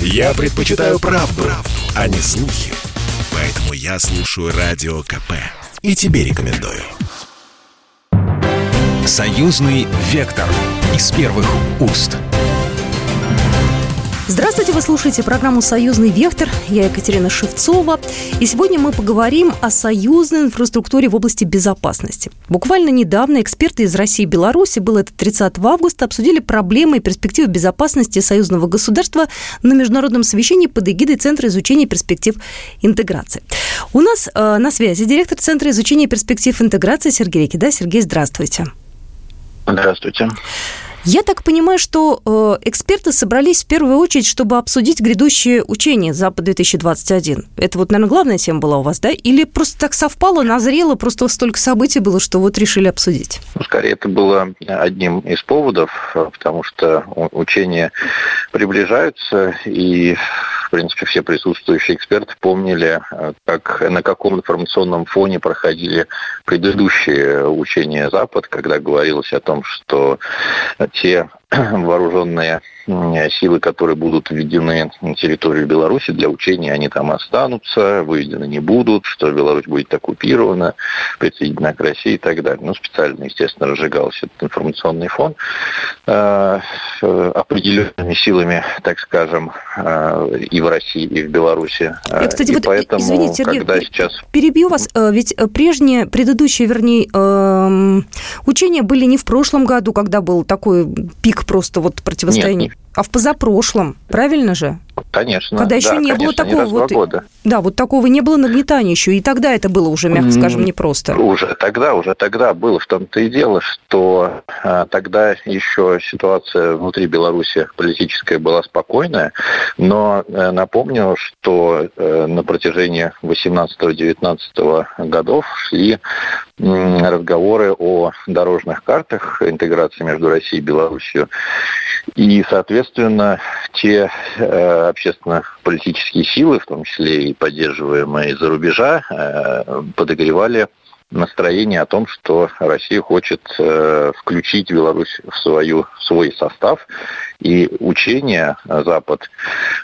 Я предпочитаю правду, правду, а не слухи. Поэтому я слушаю Радио КП. И тебе рекомендую. Союзный вектор из первых уст. Здравствуйте, вы слушаете программу «Союзный вектор». Я Екатерина Шевцова. И сегодня мы поговорим о союзной инфраструктуре в области безопасности. Буквально недавно эксперты из России и Беларуси, было это 30 августа, обсудили проблемы и перспективы безопасности союзного государства на международном совещании под эгидой Центра изучения перспектив интеграции. У нас э, на связи директор Центра изучения перспектив интеграции Сергей Рикида. Сергей, здравствуйте. Здравствуйте. Я так понимаю, что э, эксперты собрались в первую очередь, чтобы обсудить грядущее учение Запад-2021. Это вот, наверное, главная тема была у вас, да? Или просто так совпало, назрело, просто столько событий было, что вот решили обсудить? Ну, скорее, это было одним из поводов, потому что учения приближаются, и принципе, все присутствующие эксперты помнили, как, на каком информационном фоне проходили предыдущие учения Запад, когда говорилось о том, что те вооруженные силы, которые будут введены на территорию Беларуси для учения, они там останутся, выведены не будут, что Беларусь будет оккупирована, присоединена к России и так далее. Ну, специально, естественно, разжигался этот информационный фон э, определенными силами, так скажем, э, и в России, и в Беларуси. Я, кстати, и вот, поэтому, извините, Сергей, когда сейчас... перебью вас, э, ведь прежние, предыдущие, вернее, эм, учения были не в прошлом году, когда был такой пик просто вот противостояния. Нет, а в позапрошлом, правильно же? Конечно. Когда еще да, не конечно, было такого не вот, года. да, вот такого не было нагнетания еще, и тогда это было уже, мягко скажем, непросто. Уже тогда, уже тогда было в том-то и дело, что а, тогда еще ситуация внутри Беларуси политическая была спокойная, но а, напомню, что а, на протяжении 18-19 годов шли м, разговоры о дорожных картах интеграции между Россией и Беларусью, и, соответственно, те э, общественно-политические силы, в том числе и поддерживаемые из-за рубежа, э, подогревали настроение о том, что Россия хочет э, включить Беларусь в, свою, в свой состав, и учения Запад,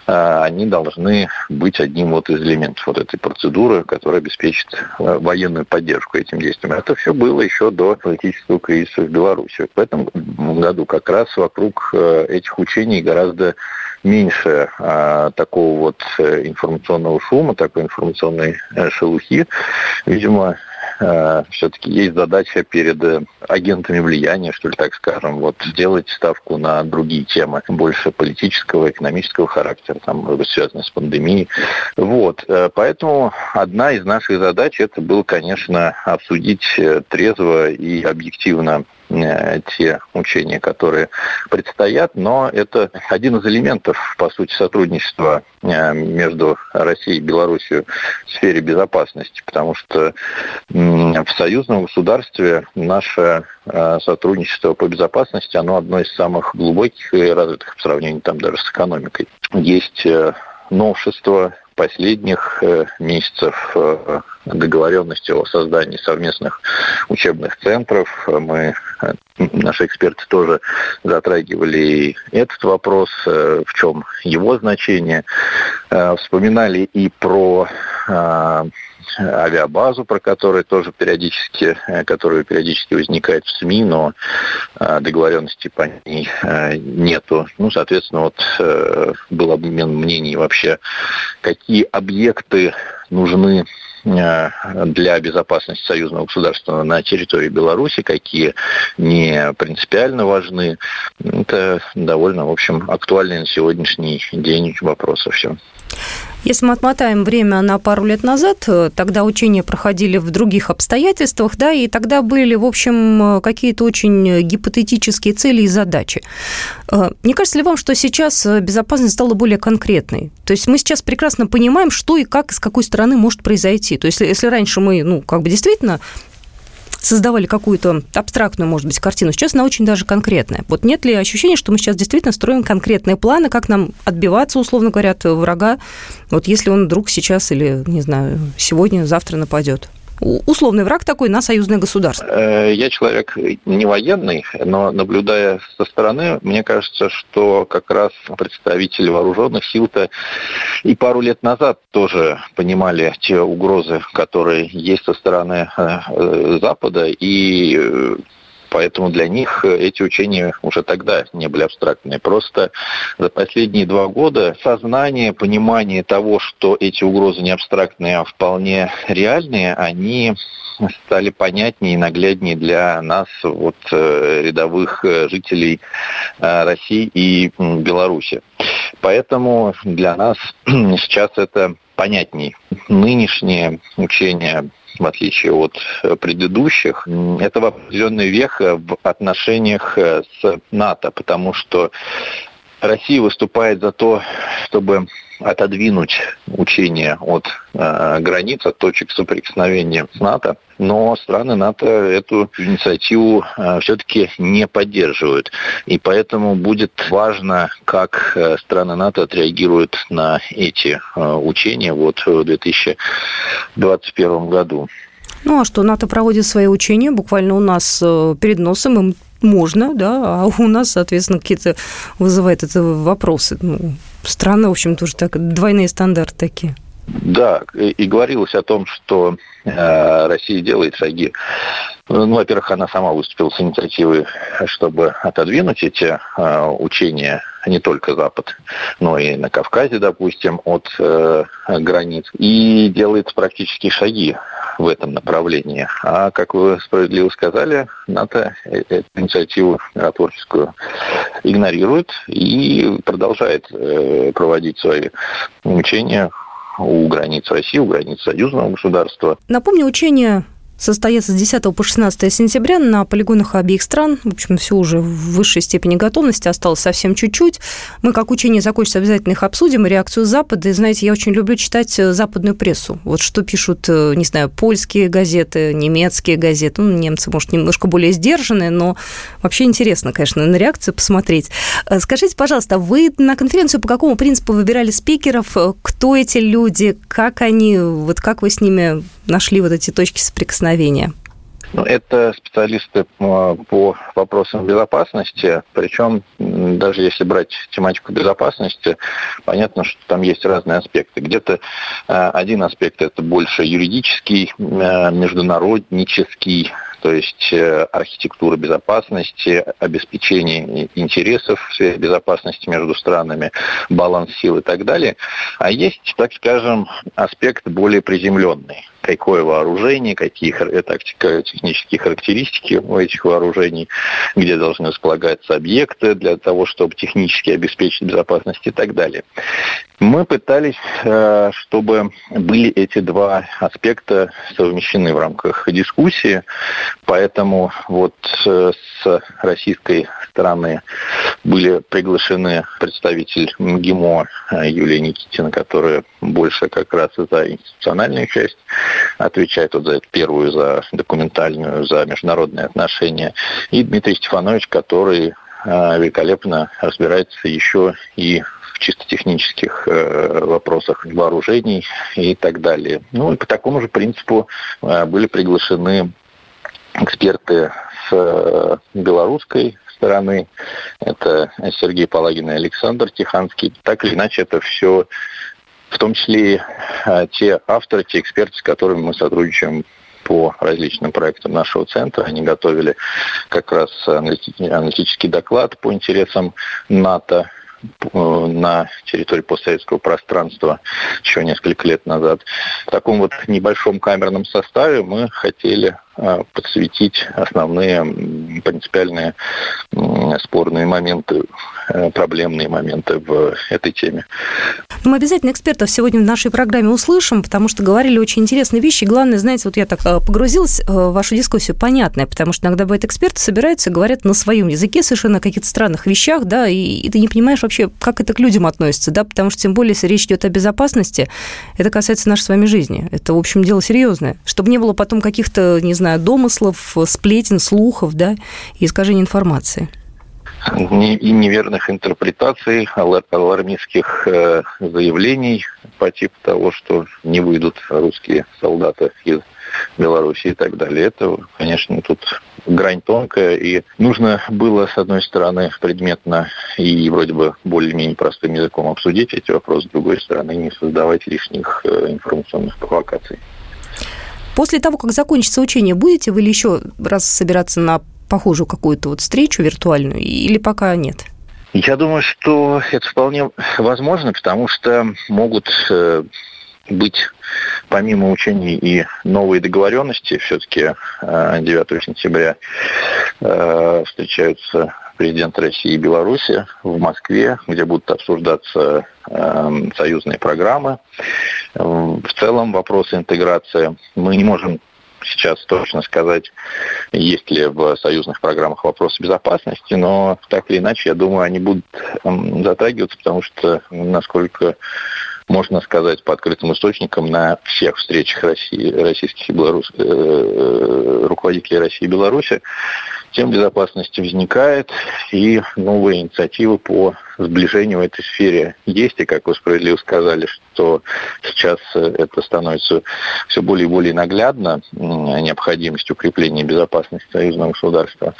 э, они должны быть одним вот из элементов вот этой процедуры, которая обеспечит военную поддержку этим действиям. Это все было еще до политического кризиса в Беларуси. В этом году как раз вокруг этих учений гораздо меньше а, такого вот э, информационного шума, такой информационной э, шелухи. Видимо, э, все-таки есть задача перед агентами влияния, что ли, так скажем, вот сделать ставку на другие темы, больше политического, экономического характера, там, может связанные с пандемией. Вот, поэтому одна из наших задач это было, конечно, обсудить трезво и объективно те учения, которые предстоят, но это один из элементов, по сути, сотрудничества э, между Россией и Беларусью в сфере безопасности, потому что в союзном государстве наше э, сотрудничество по безопасности, оно одно из самых глубоких и развитых по сравнению там даже с экономикой. Есть э, новшества последних месяцев договоренности о создании совместных учебных центров. Мы, наши эксперты тоже затрагивали этот вопрос, э, в чем его значение. Э, вспоминали и про э, авиабазу, про которую тоже периодически, которая периодически возникает в СМИ, но договоренности по ней нету. Ну, соответственно, вот был обмен мнений вообще, какие объекты нужны Э, для безопасности союзного государства на территории Беларуси, какие не принципиально важны. Это довольно, в общем, актуальный на сегодняшний день вопрос все. Если мы отмотаем время на пару лет назад, э, тогда учения проходили в других обстоятельствах, да, и тогда были, в общем, э, какие-то очень гипотетические цели и задачи. Э, не кажется ли вам, что сейчас безопасность стала более конкретной? То есть мы сейчас прекрасно понимаем, что и как, с какой стороны может произойти. То есть если раньше мы, ну, как бы действительно создавали какую-то абстрактную, может быть, картину. Сейчас она очень даже конкретная. Вот нет ли ощущения, что мы сейчас действительно строим конкретные планы, как нам отбиваться, условно говоря, от врага, вот если он вдруг сейчас или, не знаю, сегодня, завтра нападет? Условный враг такой на союзное государство? Э, я человек не военный, но наблюдая со стороны, мне кажется, что как раз представители вооруженных сил-то и пару лет назад тоже понимали те угрозы, которые есть со стороны э, Запада, и Поэтому для них эти учения уже тогда не были абстрактные. Просто за последние два года сознание, понимание того, что эти угрозы не абстрактные, а вполне реальные, они стали понятнее и нагляднее для нас, вот, э, рядовых э, жителей э, России и Беларуси. Поэтому для нас сейчас это понятней. Нынешнее учение в отличие от э, предыдущих, это в определенный вех в отношениях э, с НАТО, потому что Россия выступает за то, чтобы отодвинуть учения от э, границ, от точек соприкосновения с НАТО, но страны НАТО эту инициативу э, все-таки не поддерживают. И поэтому будет важно, как э, страны НАТО отреагируют на эти э, учения вот в 2021 году. Ну а что, НАТО проводит свои учения буквально у нас э, перед носом, им можно, да, а у нас, соответственно, какие-то вызывает это вопросы. Ну, странно, в общем, тоже так, двойные стандарты такие. Да, и говорилось о том, что э, Россия делает шаги. Ну, во-первых, она сама выступила с инициативой, чтобы отодвинуть эти э, учения не только Запад, но и на Кавказе, допустим, от э, границ, и делает практические шаги в этом направлении. А, как вы справедливо сказали, НАТО э, эту инициативу миротворческую игнорирует и продолжает э, проводить свои учения у границ России, у границ союзного государства. Напомню, учения состоятся с 10 по 16 сентября на полигонах обеих стран. В общем, все уже в высшей степени готовности, осталось совсем чуть-чуть. Мы, как учение закончится, обязательно их обсудим, реакцию Запада. И, знаете, я очень люблю читать э, западную прессу. Вот что пишут, э, не знаю, польские газеты, немецкие газеты. Ну, немцы, может, немножко более сдержанные, но вообще интересно, конечно, на реакцию посмотреть. Э, скажите, пожалуйста, вы на конференцию по какому принципу выбирали спикеров? Кто эти люди? Как они? Вот как вы с ними нашли вот эти точки соприкосновения? Ну, это специалисты по вопросам безопасности, причем даже если брать тематику безопасности, понятно, что там есть разные аспекты. Где-то э, один аспект это больше юридический, э, международнический, то есть э, архитектура безопасности, обеспечение интересов в сфере безопасности между странами, баланс сил и так далее. А есть, так скажем, аспект более приземленный какое вооружение, какие э, тактико-технические характеристики у этих вооружений, где должны располагаться объекты для того, чтобы технически обеспечить безопасность и так далее. Мы пытались, э, чтобы были эти два аспекта совмещены в рамках дискуссии, поэтому вот э, с российской стороны были приглашены представитель МГИМО Юлия Никитина, которая больше как раз за институциональную часть отвечает вот за эту первую, за документальную, за международные отношения, и Дмитрий Стефанович, который э, великолепно разбирается еще и чисто технических э, вопросах вооружений и так далее. Ну и по такому же принципу э, были приглашены эксперты с э, белорусской стороны. Это Сергей Палагин и Александр Тиханский. Так или иначе, это все в том числе и те авторы, те эксперты, с которыми мы сотрудничаем по различным проектам нашего центра. Они готовили как раз аналитический доклад по интересам НАТО Э, на территории постсоветского пространства еще несколько лет назад. В таком вот небольшом камерном составе мы хотели подсветить основные принципиальные спорные моменты, э, проблемные моменты в этой теме. Мы обязательно экспертов сегодня в нашей программе услышим, потому что говорили очень интересные вещи. Главное, знаете, вот я так погрузилась в вашу дискуссию, понятная, потому что иногда бывает эксперты собираются и говорят на своем языке совершенно о каких-то странных вещах, да, и, и ты не понимаешь вообще, как это к людям относится, да, потому что тем более, если речь идет о безопасности, это касается нашей с вами жизни. Это, в общем, дело серьезное. Чтобы не было потом каких-то, не знаю, домыслов, сплетен, слухов, да, и искажения информации. и неверных интерпретаций, алармистских э, заявлений по типу того, что не выйдут русские солдаты из Беларуси и так далее. Это, конечно, тут грань тонкая, и нужно было, с одной стороны, предметно и вроде бы более-менее простым языком обсудить эти вопросы, с другой стороны, не создавать лишних э, информационных провокаций. После того, как закончится учение, будете вы или еще раз собираться на похожую какую-то вот встречу виртуальную, или пока нет? Я думаю, что это вполне возможно, потому что могут э, быть помимо учений и новые договоренности, все-таки 9 э, сентября э, встречаются президент России и Беларуси в Москве, где будут обсуждаться союзные программы. В целом вопросы интеграции. Мы не можем сейчас точно сказать, есть ли в союзных программах вопросы безопасности, но так или иначе, я думаю, они будут затрагиваться, потому что, насколько можно сказать по открытым источникам, на всех встречах России, российских и белорус, э, э, руководителей России и Беларуси тем безопасности возникает, и новые инициативы по сближению в этой сфере есть. И, как вы справедливо сказали, что сейчас это становится все более и более наглядно, необходимость укрепления безопасности союзного государства,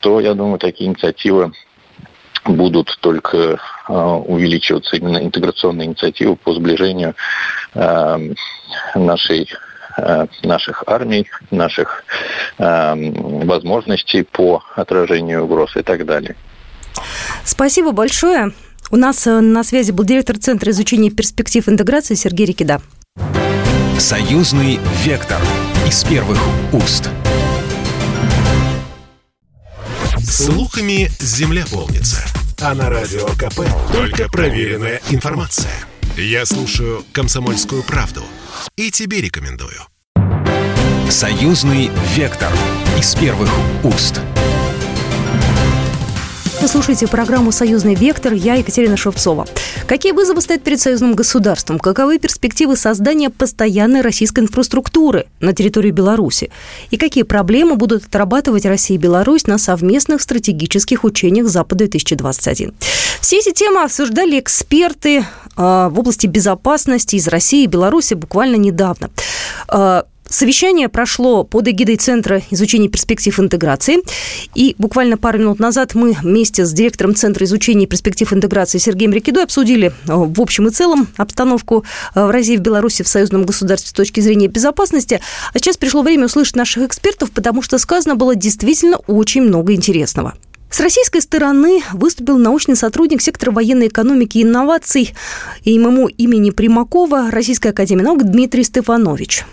то, я думаю, такие инициативы будут только э, увеличиваться именно интеграционные инициативы по сближению э, нашей э, наших армий, наших возможностей по отражению угроз и так далее. Спасибо большое. У нас на связи был директор Центра изучения перспектив интеграции Сергей Рикида. Союзный вектор из первых уст. Слухами земля полнится. А на радио КП только проверенная информация. Я слушаю «Комсомольскую правду» и тебе рекомендую. Союзный вектор из первых уст. Вы слушаете программу «Союзный вектор». Я Екатерина Шевцова. Какие вызовы стоят перед союзным государством? Каковы перспективы создания постоянной российской инфраструктуры на территории Беларуси? И какие проблемы будут отрабатывать Россия и Беларусь на совместных стратегических учениях Запада-2021? Все эти темы обсуждали эксперты а, в области безопасности из России и Беларуси буквально недавно. А, Совещание прошло под эгидой Центра изучения перспектив интеграции. И буквально пару минут назад мы вместе с директором Центра изучения перспектив интеграции Сергеем Рикидой обсудили э, в общем и целом обстановку в России в Беларуси в союзном государстве с точки зрения безопасности. А сейчас пришло время услышать наших экспертов, потому что сказано было действительно очень много интересного. С российской стороны выступил научный сотрудник сектора военной экономики и инноваций и ММО имени Примакова Российской академии наук Дмитрий Стефанович.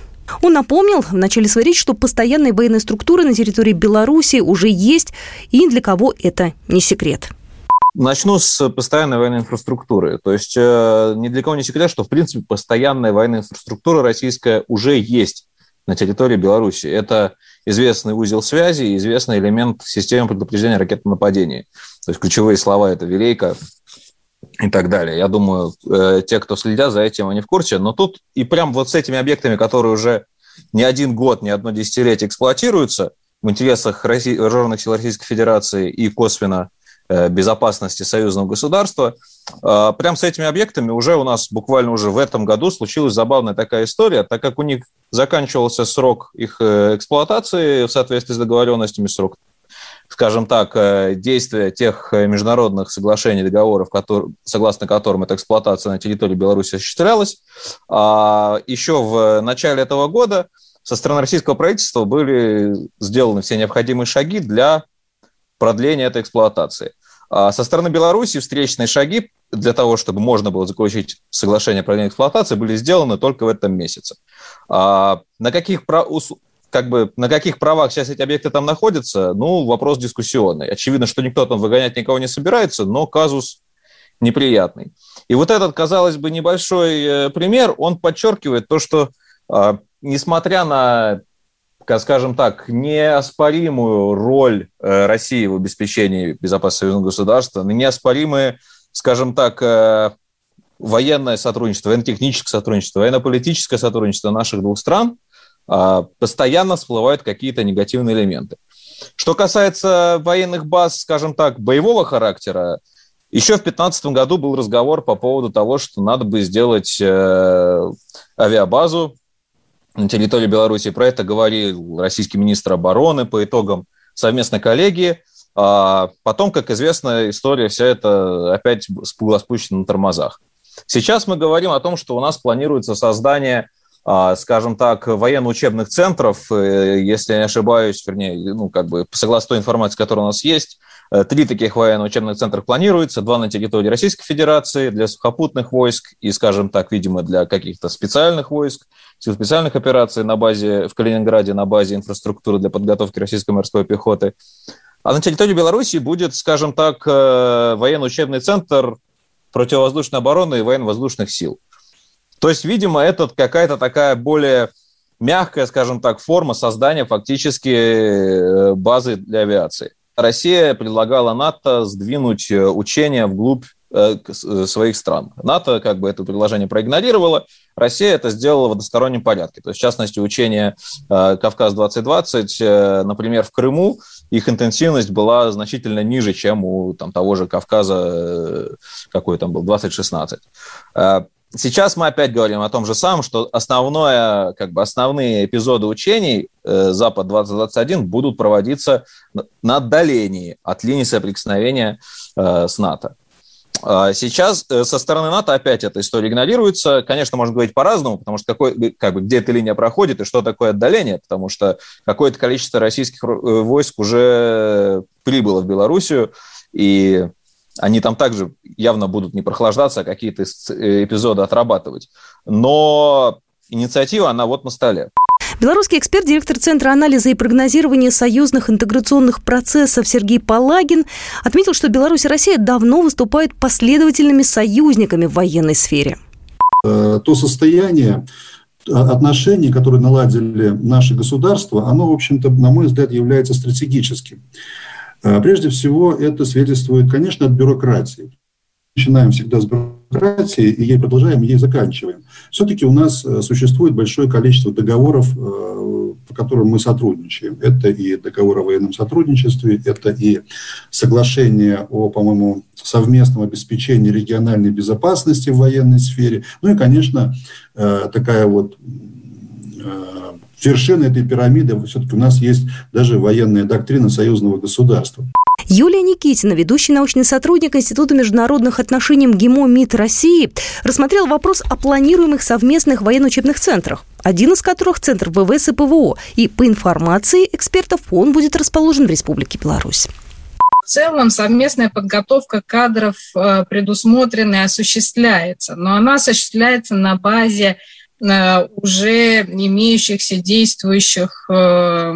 Он напомнил в начале своей речи, что постоянные военные структуры на территории Беларуси уже есть, и для кого это не секрет. Начну с постоянной военной инфраструктуры. То есть э, ни для кого не секрет, что, в принципе, постоянная военная инфраструктура российская уже есть на территории Беларуси. Это известный узел связи, известный элемент системы предупреждения ракетного нападения. То есть ключевые слова – это «Велейка», и так далее. Я думаю, э, те, кто следят за этим, они в курсе. Но тут и прям вот с этими объектами, которые уже не один год, не одно десятилетие эксплуатируются в интересах России, вооруженных сил Российской Федерации и косвенно безопасности союзного государства, э, прям с этими объектами уже у нас буквально уже в этом году случилась забавная такая история, так как у них заканчивался срок их эксплуатации в соответствии с договоренностями, срок скажем так, э, действия тех э, международных соглашений, договоров, которые, согласно которым эта эксплуатация на территории Беларуси осуществлялась. А еще в начале этого года со стороны российского правительства были сделаны все необходимые шаги для продления этой эксплуатации. А со стороны Беларуси встречные шаги для того, чтобы можно было заключить соглашение о продлении эксплуатации, были сделаны только в этом месяце. А на каких как бы на каких правах сейчас эти объекты там находятся, ну, вопрос дискуссионный. Очевидно, что никто там выгонять никого не собирается, но казус неприятный. И вот этот, казалось бы, небольшой э, пример, он подчеркивает то, что а, несмотря на, скажем так, неоспоримую роль э, России в обеспечении безопасности союзного государства, неоспоримые, скажем так, э, военное сотрудничество, военно-техническое сотрудничество, военно-политическое сотрудничество наших двух стран – а, постоянно всплывают какие-то негативные элементы. Что касается военных баз, скажем так, боевого характера, еще в 2015 году был разговор по поводу того, что надо бы сделать э, авиабазу на территории Беларуси. Про это говорил российский министр обороны по итогам совместной коллегии. А потом, как известно, история вся эта опять была спущена на тормозах. Сейчас мы говорим о том, что у нас планируется создание а, скажем так, военно-учебных центров, э, если я не ошибаюсь, вернее, ну, как бы, согласно той информации, которая у нас есть, три таких военно-учебных центра планируется, два на территории Российской Федерации для сухопутных войск и, скажем так, видимо, для каких-то специальных войск, сил специальных операций на базе, в Калининграде на базе инфраструктуры для подготовки российской морской пехоты. А на территории Беларуси будет, скажем так, э, военно-учебный центр противовоздушной обороны и военно-воздушных сил – то есть, видимо, это какая-то такая более мягкая, скажем так, форма создания фактически э, базы для авиации. Россия предлагала НАТО сдвинуть э, учения вглубь э, своих стран. НАТО как бы это предложение проигнорировало, Россия это сделала в одностороннем порядке. То есть, в частности, учения «Кавказ-2020», например, в Крыму, их интенсивность была значительно ниже, чем у там, того же Кавказа, какой там был, 2016. Сейчас мы опять говорим о том же самом, что основное, как бы основные эпизоды учений э, Запад-2021 будут проводиться на отдалении от линии соприкосновения э, с НАТО. А сейчас э, со стороны НАТО опять эта история игнорируется. Конечно, можно говорить по-разному, потому что какой, как бы, где эта линия проходит и что такое отдаление, потому что какое-то количество российских войск уже прибыло в Белоруссию, и они там также явно будут не прохлаждаться, а какие-то э, эпизоды отрабатывать. Но инициатива, она вот на столе. Белорусский эксперт, директор Центра анализа и прогнозирования союзных интеграционных процессов Сергей Палагин отметил, что Беларусь и Россия давно выступают последовательными союзниками в военной сфере. Э, то состояние отношений, которые наладили наши государства, оно, в общем-то, на мой взгляд, является стратегическим. А, прежде всего, это свидетельствует, конечно, от бюрократии. Начинаем всегда с бюрократии, и ей продолжаем, ей заканчиваем. Все-таки у нас э, существует большое количество договоров, э, по которым мы сотрудничаем. Это и договор о военном сотрудничестве, это и соглашение о, по-моему, совместном обеспечении региональной безопасности в военной сфере. Ну и, конечно, э, такая вот вершина этой пирамиды, все-таки у нас есть даже военная доктрина союзного государства. Юлия Никитина, ведущий научный сотрудник Института международных отношений МГИМО МИД России, рассмотрел вопрос о планируемых совместных военно-учебных центрах, один из которых – Центр ВВС и ПВО. И по информации экспертов он будет расположен в Республике Беларусь. В целом совместная подготовка кадров э, предусмотрена и осуществляется, но она осуществляется на базе уже имеющихся действующих э,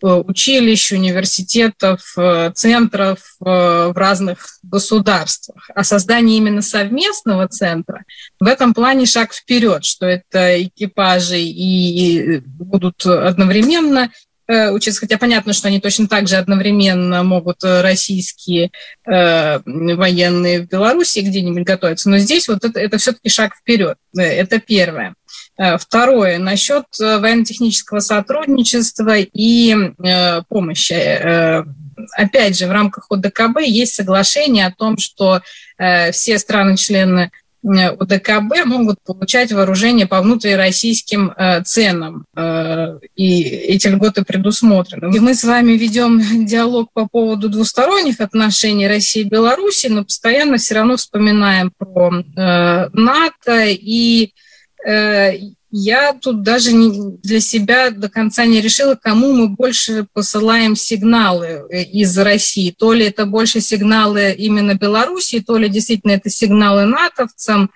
училищ, университетов, э, центров в разных государствах. А создание именно совместного центра в этом плане шаг вперед, что это экипажи и будут одновременно Э, учиться, хотя понятно, что они точно так же одновременно могут э, российские э, военные в Беларуси где-нибудь готовиться, но здесь вот это, это все-таки шаг вперед, э, это первое. Второе, насчет военно-технического сотрудничества и э, помощи. Э, опять же, в рамках ОДКБ есть соглашение о том, что э, все страны-члены Э, УДКБ могут получать вооружение по внутрироссийским э, ценам, э, и эти льготы предусмотрены. И мы с вами ведем диалог по поводу двусторонних отношений России и Беларуси, но постоянно все равно вспоминаем про НАТО и я тут даже не, для себя до конца не решила, кому мы больше посылаем сигналы э, из России. То ли это больше сигналы именно Беларуси, то ли действительно это сигналы натовцам.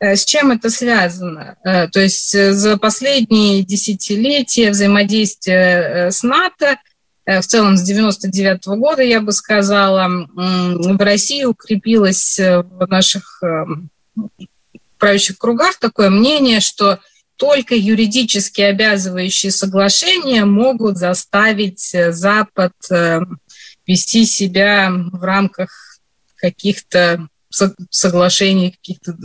Э, с чем это связано? Э, то есть за последние десятилетия взаимодействия с НАТО в целом с 99 -го года, я бы сказала, в России укрепилось в наших правящих кругах такое мнение, что только юридически обязывающие соглашения могут заставить э, Запад э, вести себя в рамках каких-то соглашений, каких-то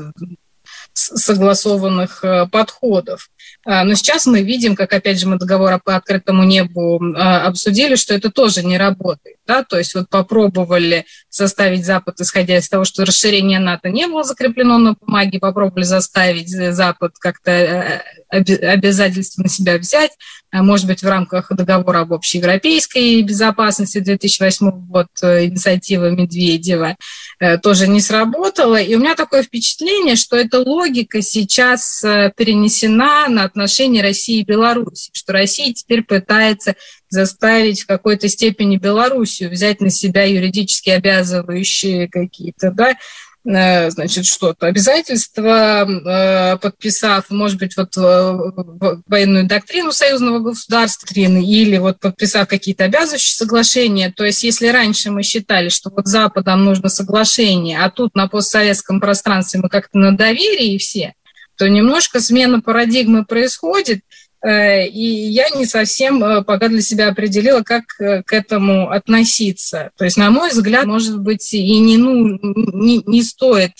согласованных подходов. Но сейчас мы видим, как, опять же, мы договор по открытому небу обсудили, что это тоже не работает. Да? То есть вот попробовали заставить Запад, исходя из того, что расширение НАТО не было закреплено на бумаге, попробовали заставить Запад как-то обязательства на себя взять, а может быть, в рамках договора об общеевропейской безопасности 2008 год, э, инициатива Медведева, э, тоже не сработала. И у меня такое впечатление, что эта логика сейчас э, перенесена на отношения России и Беларуси, что Россия теперь пытается заставить в какой-то степени Белоруссию взять на себя юридически обязывающие какие-то да, Э, значит, что-то, обязательства, э, подписав, может быть, вот э, военную доктрину союзного государства, или вот подписав какие-то обязывающие соглашения. То есть, если раньше мы считали, что вот Западам нужно соглашение, а тут на постсоветском пространстве мы как-то на доверии все, то немножко смена парадигмы происходит, и я не совсем э, пока для себя определила, как э, к этому относиться. То есть, на мой взгляд, может быть, и не, ну, не, не стоит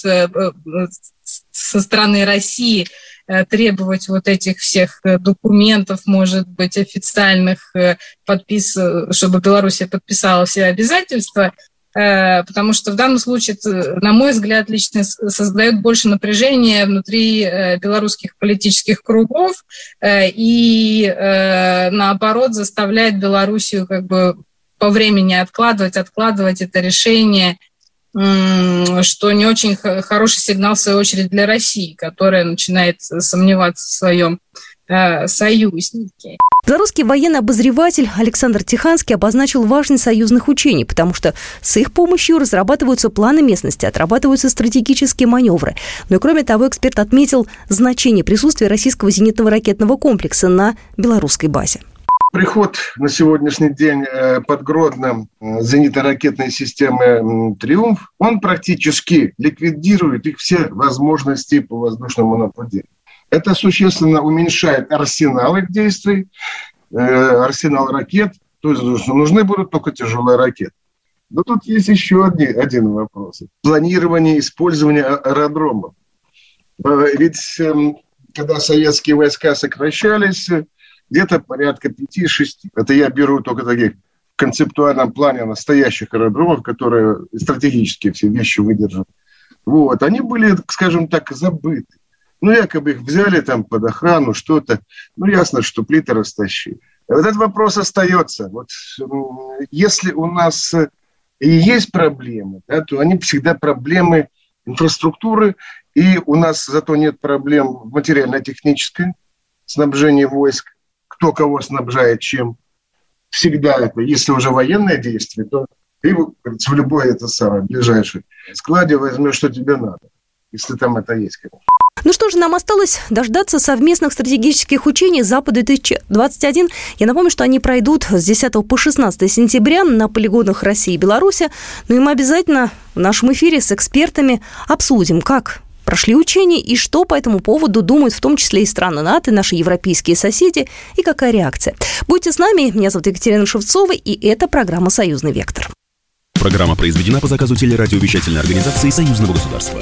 со стороны России требовать вот этих всех документов, может быть, официальных, подпис, чтобы Белоруссия подписала все обязательства, Э, потому что в данном случае, на мой взгляд, лично создает больше напряжения внутри э, белорусских политических кругов э, и, наоборот, заставляет Белоруссию как бы по времени откладывать, откладывать это решение, что не очень хороший сигнал, в свою очередь, для России, которая начинает сомневаться в своем союзнике. Белорусский военный обозреватель Александр Тиханский обозначил важность союзных учений, потому что с их помощью разрабатываются планы местности, отрабатываются стратегические маневры. Но и кроме того, эксперт отметил значение присутствия российского зенитного ракетного комплекса на белорусской базе. Приход на сегодняшний день э, под Гродно э, зенитно-ракетной системы «Триумф», он практически ликвидирует их все возможности по воздушному нападению. Это существенно уменьшает арсенал их действий, э, арсенал ракет. То есть нужны будут только тяжелые ракеты. Но тут есть еще один, один вопрос. Планирование использования а-, аэродромов. Э, ведь эм, когда советские войска сокращались, где-то порядка 5-6. Это я беру только таких в концептуальном плане настоящих аэродромов, которые стратегические все вещи выдержат. Вот. Они были, скажем так, забыты. Ну, якобы их взяли там под охрану, что-то. Ну, ясно, что плиты растащили. Вот этот вопрос остается. Вот если у нас и есть проблемы, да, то они всегда проблемы инфраструктуры, и у нас зато нет проблем в материально-технической снабжении войск, кто кого снабжает чем. Всегда это, если уже военное действие, то ты в любой это самое ближайшее складе возьмешь, что тебе надо, если там это есть, конечно. Ну что же, нам осталось дождаться совместных стратегических учений Запада-2021. Я напомню, что они пройдут с 10 по 16 сентября на полигонах России и Беларуси. Ну и мы обязательно в нашем эфире с экспертами обсудим, как прошли учения и что по этому поводу думают в том числе и страны НАТО, наши европейские соседи, и какая реакция. Будьте с нами, меня зовут Екатерина Шевцова, и это программа «Союзный вектор». Программа произведена по заказу телерадиовещательной организации Союзного государства.